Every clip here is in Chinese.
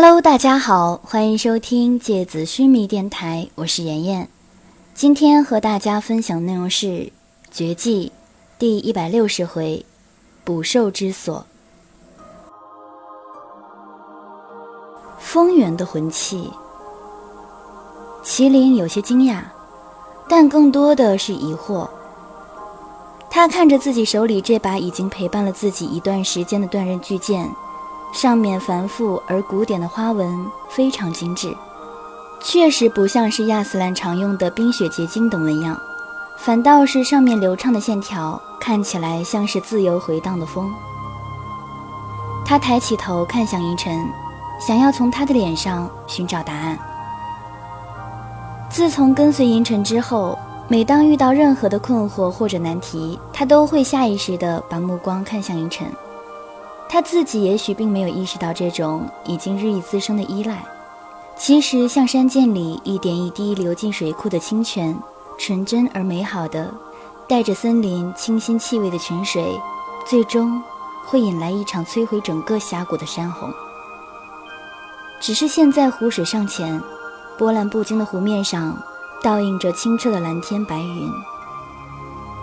Hello，大家好，欢迎收听芥子须弥电台，我是妍妍。今天和大家分享内容是《绝技》第一百六十回“捕兽之所”。风源的魂器，麒麟有些惊讶，但更多的是疑惑。他看着自己手里这把已经陪伴了自己一段时间的断刃巨剑。上面繁复而古典的花纹非常精致，确实不像是亚斯兰常用的冰雪结晶等纹样，反倒是上面流畅的线条看起来像是自由回荡的风。他抬起头看向银尘，想要从他的脸上寻找答案。自从跟随银尘之后，每当遇到任何的困惑或者难题，他都会下意识地把目光看向银尘。他自己也许并没有意识到这种已经日益滋生的依赖，其实像山涧里一点一滴流进水库的清泉，纯真而美好的，带着森林清新气味的泉水，最终会引来一场摧毁整个峡谷的山洪。只是现在湖水尚浅，波澜不惊的湖面上倒映着清澈的蓝天白云。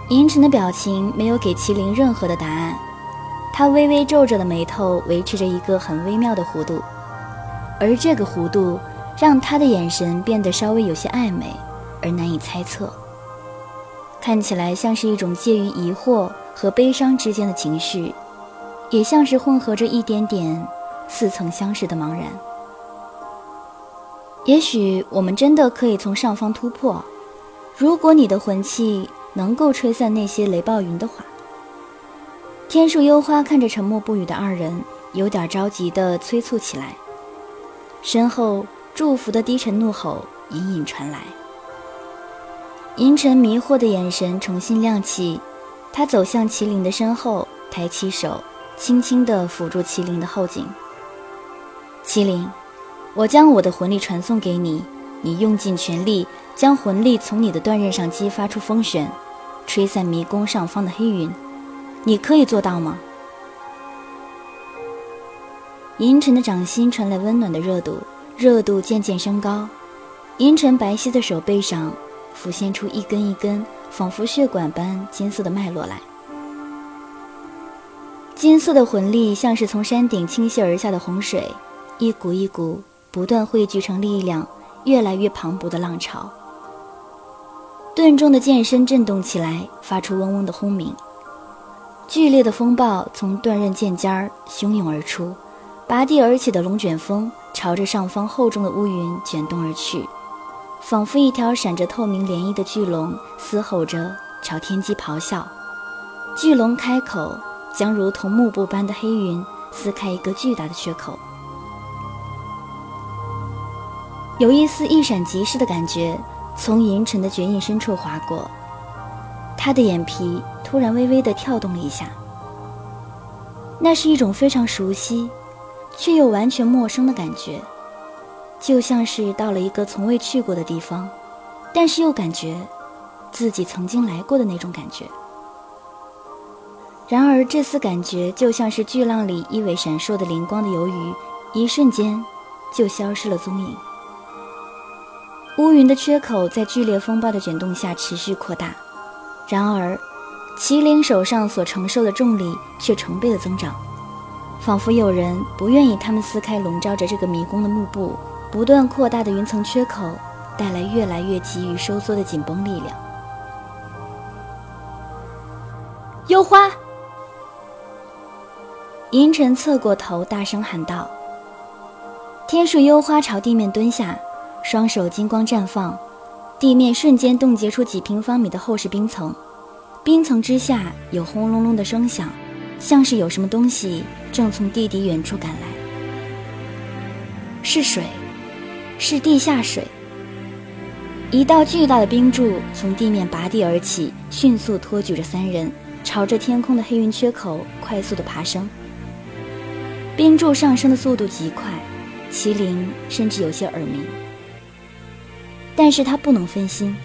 银尘的表情没有给麒麟任何的答案。他微微皱着的眉头维持着一个很微妙的弧度，而这个弧度让他的眼神变得稍微有些暧昧而难以猜测，看起来像是一种介于疑惑和悲伤之间的情绪，也像是混合着一点点似曾相识的茫然。也许我们真的可以从上方突破，如果你的魂器能够吹散那些雷暴云的话。天树幽花看着沉默不语的二人，有点着急地催促起来。身后祝福的低沉怒吼隐隐传来。银尘迷惑的眼神重新亮起，他走向麒麟的身后，抬起手，轻轻地抚住麒麟的后颈。麒麟，我将我的魂力传送给你，你用尽全力将魂力从你的断刃上激发出风旋，吹散迷宫上方的黑云。你可以做到吗？银尘的掌心传来温暖的热度，热度渐渐升高。银尘白皙的手背上浮现出一根一根仿佛血管般金色的脉络来。金色的魂力像是从山顶倾泻而下的洪水，一股一股不断汇聚成力量，越来越磅礴的浪潮。盾中的剑身震动起来，发出嗡嗡的轰鸣。剧烈的风暴从断刃剑尖儿汹涌而出，拔地而起的龙卷风朝着上方厚重的乌云卷动而去，仿佛一条闪着透明涟漪的巨龙嘶吼着朝天际咆哮。巨龙开口，将如同幕布般的黑云撕开一个巨大的缺口。有一丝一闪即逝的感觉从银尘的绝印深处划过，他的眼皮。突然微微的跳动了一下，那是一种非常熟悉，却又完全陌生的感觉，就像是到了一个从未去过的地方，但是又感觉自己曾经来过的那种感觉。然而这丝感觉就像是巨浪里一尾闪烁的灵光的游鱼，一瞬间就消失了踪影。乌云的缺口在剧烈风暴的卷动下持续扩大，然而。麒麟手上所承受的重力却成倍的增长，仿佛有人不愿意他们撕开笼罩着这个迷宫的幕布，不断扩大的云层缺口带来越来越急于收缩的紧绷力量。幽花，银尘侧过头大声喊道：“天树幽花朝地面蹲下，双手金光绽放，地面瞬间冻结出几平方米的厚实冰层。”冰层之下有轰隆隆的声响，像是有什么东西正从地底远处赶来。是水，是地下水。一道巨大的冰柱从地面拔地而起，迅速托举着三人，朝着天空的黑云缺口快速的爬升。冰柱上升的速度极快，麒麟甚至有些耳鸣。但是他不能分心，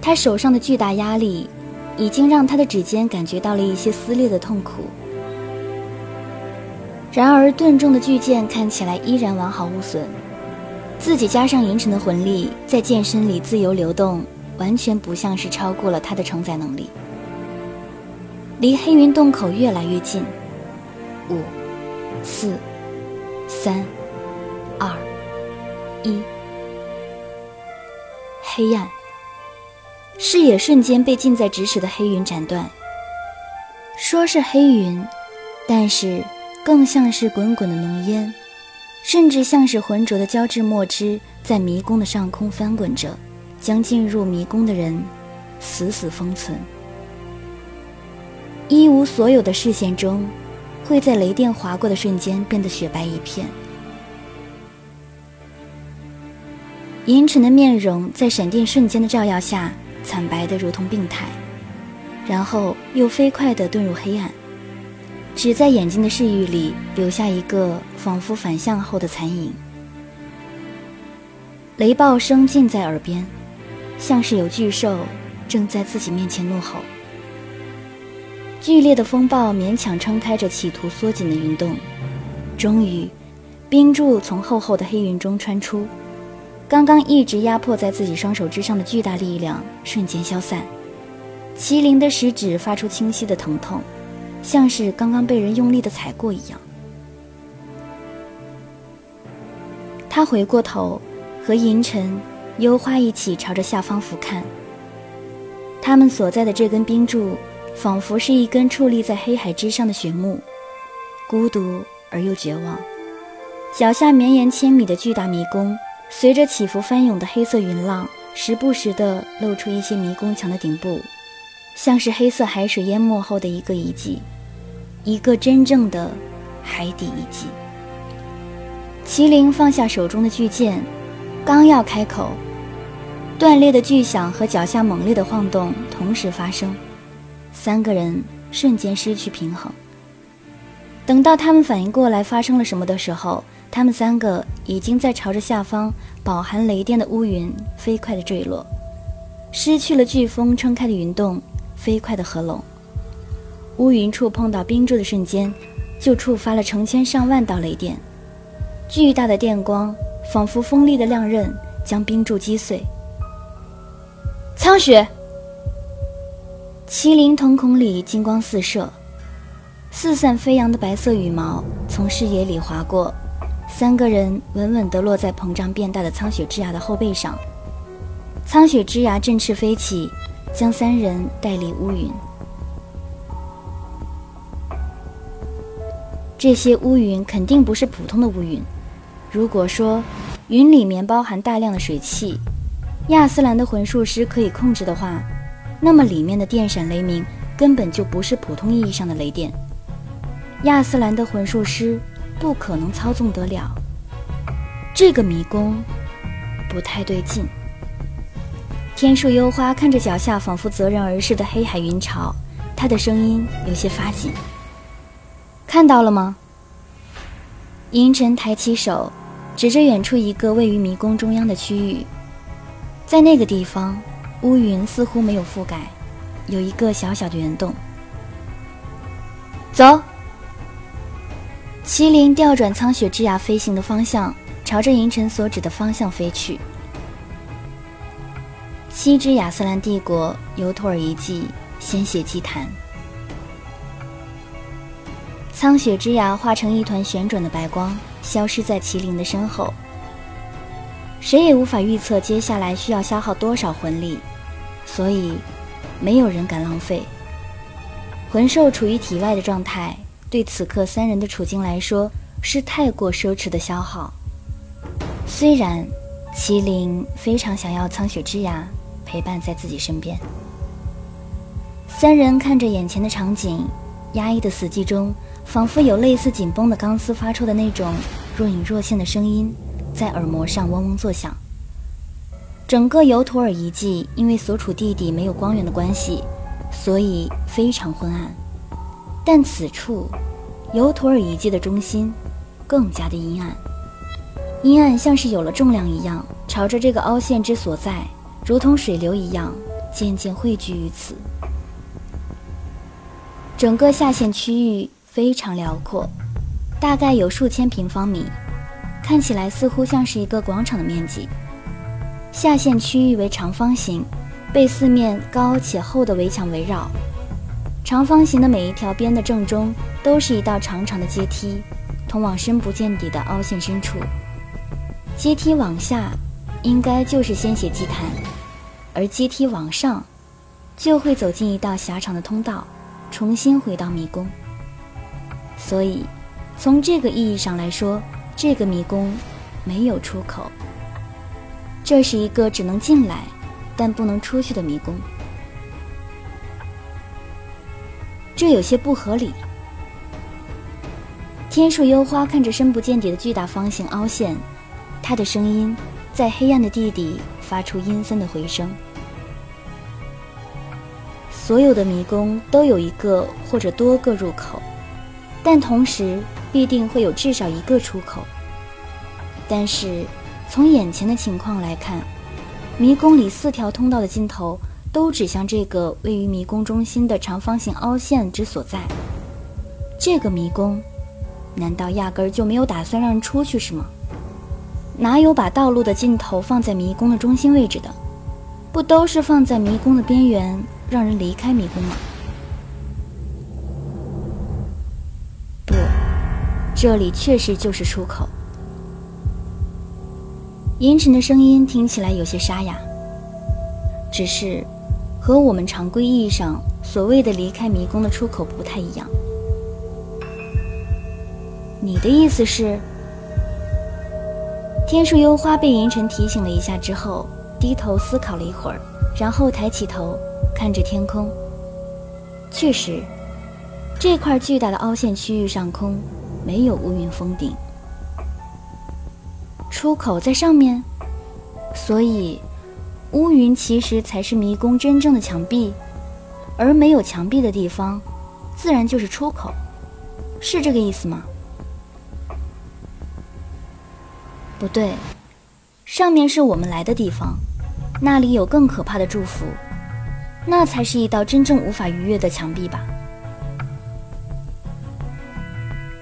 他手上的巨大压力。已经让他的指尖感觉到了一些撕裂的痛苦。然而盾重的巨剑看起来依然完好无损，自己加上银尘的魂力在剑身里自由流动，完全不像是超过了他的承载能力。离黑云洞口越来越近，五、四、三、二、一，黑暗，视野瞬间被近在咫尺的黑云斩断。说是黑云，但是更像是滚滚的浓烟，甚至像是浑浊的胶质墨汁在迷宫的上空翻滚着，将进入迷宫的人死死封存。一无所有的视线中，会在雷电划过的瞬间变得雪白一片。银尘的面容在闪电瞬间的照耀下，惨白的如同病态，然后又飞快地遁入黑暗，只在眼睛的视域里留下一个仿佛反向后的残影。雷暴声近在耳边，像是有巨兽正在自己面前怒吼。剧烈的风暴勉强撑开着企图缩紧的云洞，终于，冰柱从厚厚的黑云中穿出，刚刚一直压迫在自己双手之上的巨大力量瞬间消散。麒麟的食指发出清晰的疼痛，像是刚刚被人用力的踩过一样。他回过头，和银尘、幽花一起朝着下方俯瞰。他们所在的这根冰柱。仿佛是一根矗立在黑海之上的雪木，孤独而又绝望。脚下绵延千米的巨大迷宫，随着起伏翻涌的黑色云浪，时不时地露出一些迷宫墙的顶部，像是黑色海水淹没后的一个遗迹，一个真正的海底遗迹。麒麟放下手中的巨剑，刚要开口，断裂的巨响和脚下猛烈的晃动同时发生。三个人瞬间失去平衡。等到他们反应过来发生了什么的时候，他们三个已经在朝着下方饱含雷电的乌云飞快地坠落，失去了飓风撑开的云洞，飞快地合拢。乌云触碰到冰柱的瞬间，就触发了成千上万道雷电，巨大的电光仿佛锋利的亮刃，将冰柱击碎。苍雪。麒麟瞳孔里金光四射，四散飞扬的白色羽毛从视野里划过，三个人稳稳地落在膨胀变大的苍雪之牙的后背上。苍雪之牙振翅飞起，将三人带离乌云。这些乌云肯定不是普通的乌云。如果说云里面包含大量的水汽，亚斯兰的魂术师可以控制的话。那么里面的电闪雷鸣根本就不是普通意义上的雷电，亚斯兰的魂术师不可能操纵得了。这个迷宫不太对劲。天树幽花看着脚下仿佛择人而逝的黑海云潮，他的声音有些发紧。看到了吗？银尘抬起手，指着远处一个位于迷宫中央的区域，在那个地方。乌云似乎没有覆盖，有一个小小的圆洞。走。麒麟调转苍雪之牙飞行的方向，朝着银尘所指的方向飞去。西之亚斯兰帝国尤托尔遗迹鲜血祭坛。苍雪之牙化成一团旋转的白光，消失在麒麟的身后。谁也无法预测接下来需要消耗多少魂力，所以没有人敢浪费。魂兽处于体外的状态，对此刻三人的处境来说是太过奢侈的消耗。虽然麒麟非常想要苍雪之牙陪伴在自己身边，三人看着眼前的场景，压抑的死寂中，仿佛有类似紧绷的钢丝发出的那种若隐若现的声音。在耳膜上嗡嗡作响。整个尤图尔遗迹因为所处地底没有光源的关系，所以非常昏暗。但此处，尤图尔遗迹的中心，更加的阴暗。阴暗像是有了重量一样，朝着这个凹陷之所在，如同水流一样，渐渐汇聚于此。整个下陷区域非常辽阔，大概有数千平方米，看起来似乎像是一个广场的面积。下线区域为长方形，被四面高且厚的围墙围绕。长方形的每一条边的正中都是一道长长的阶梯，通往深不见底的凹陷深处。阶梯往下，应该就是鲜血祭坛；而阶梯往上，就会走进一道狭长的通道，重新回到迷宫。所以。从这个意义上来说，这个迷宫没有出口。这是一个只能进来，但不能出去的迷宫。这有些不合理。天树幽花看着深不见底的巨大方形凹陷，他的声音在黑暗的地底发出阴森的回声。所有的迷宫都有一个或者多个入口，但同时。必定会有至少一个出口，但是从眼前的情况来看，迷宫里四条通道的尽头都指向这个位于迷宫中心的长方形凹陷之所在。这个迷宫，难道压根儿就没有打算让人出去是吗？哪有把道路的尽头放在迷宫的中心位置的？不都是放在迷宫的边缘，让人离开迷宫吗？不这里确实就是出口。阴沉的声音听起来有些沙哑，只是和我们常规意义上所谓的离开迷宫的出口不太一样。你的意思是？天树幽花被银尘提醒了一下之后，低头思考了一会儿，然后抬起头看着天空。确实，这块巨大的凹陷区域上空。没有乌云封顶，出口在上面，所以乌云其实才是迷宫真正的墙壁，而没有墙壁的地方，自然就是出口，是这个意思吗？不对，上面是我们来的地方，那里有更可怕的祝福，那才是一道真正无法逾越的墙壁吧。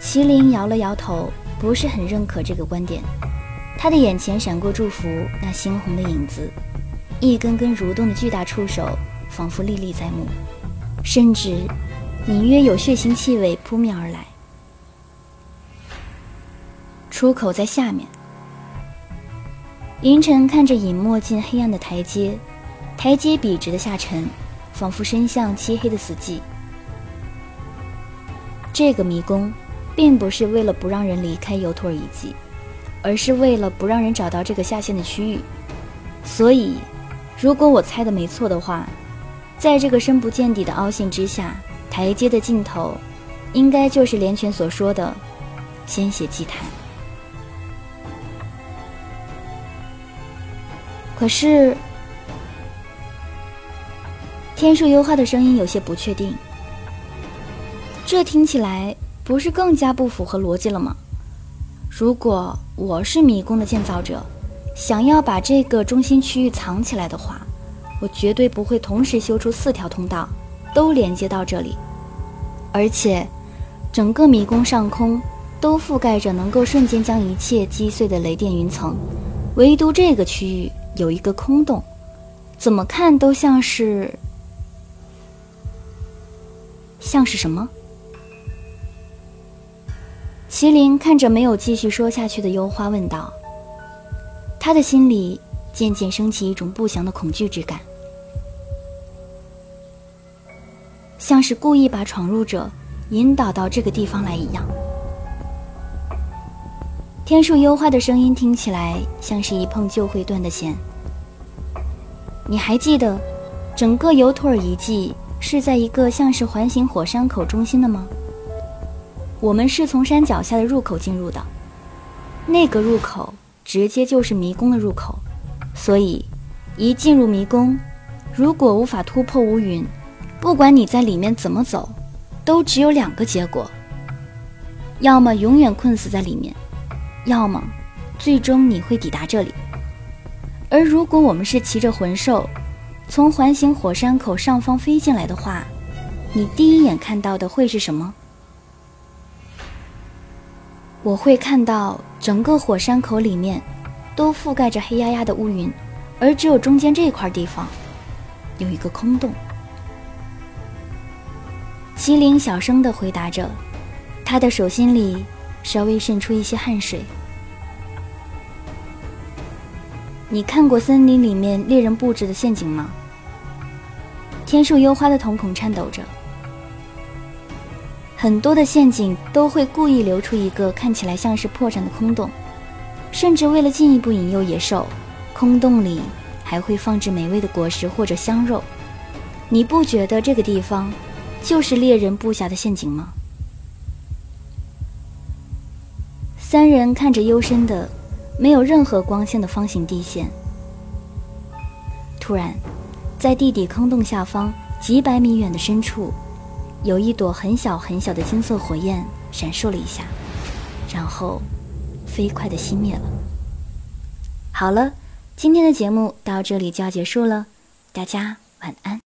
麒麟摇了摇头，不是很认可这个观点。他的眼前闪过祝福那猩红的影子，一根根蠕动的巨大触手仿佛历历在目，甚至隐约有血腥气味扑面而来。出口在下面。银尘看着隐没进黑暗的台阶，台阶笔直的下沉，仿佛伸向漆黑的死寂。这个迷宫。并不是为了不让人离开尤托尔遗迹，而是为了不让人找到这个下线的区域。所以，如果我猜的没错的话，在这个深不见底的凹陷之下，台阶的尽头，应该就是连泉所说的鲜血祭坛。可是，天树幽花的声音有些不确定，这听起来。不是更加不符合逻辑了吗？如果我是迷宫的建造者，想要把这个中心区域藏起来的话，我绝对不会同时修出四条通道，都连接到这里。而且，整个迷宫上空都覆盖着能够瞬间将一切击碎的雷电云层，唯独这个区域有一个空洞，怎么看都像是……像是什么？麒麟看着没有继续说下去的幽花，问道：“他的心里渐渐升起一种不祥的恐惧之感，像是故意把闯入者引导到这个地方来一样。”天树幽花的声音听起来像是一碰就会断的弦。你还记得，整个尤托尔遗迹是在一个像是环形火山口中心的吗？我们是从山脚下的入口进入的，那个入口直接就是迷宫的入口，所以一进入迷宫，如果无法突破乌云，不管你在里面怎么走，都只有两个结果：要么永远困死在里面，要么最终你会抵达这里。而如果我们是骑着魂兽从环形火山口上方飞进来的话，你第一眼看到的会是什么？我会看到整个火山口里面都覆盖着黑压压的乌云，而只有中间这块地方有一个空洞。麒麟小声地回答着，他的手心里稍微渗出一些汗水。你看过森林里面猎人布置的陷阱吗？天树幽花的瞳孔颤抖着。很多的陷阱都会故意留出一个看起来像是破绽的空洞，甚至为了进一步引诱野兽，空洞里还会放置美味的果实或者香肉。你不觉得这个地方就是猎人布下的陷阱吗？三人看着幽深的。没有任何光线的方形地线。突然，在地底坑洞下方几百米远的深处，有一朵很小很小的金色火焰闪烁了一下，然后飞快的熄灭了。好了，今天的节目到这里就要结束了，大家晚安。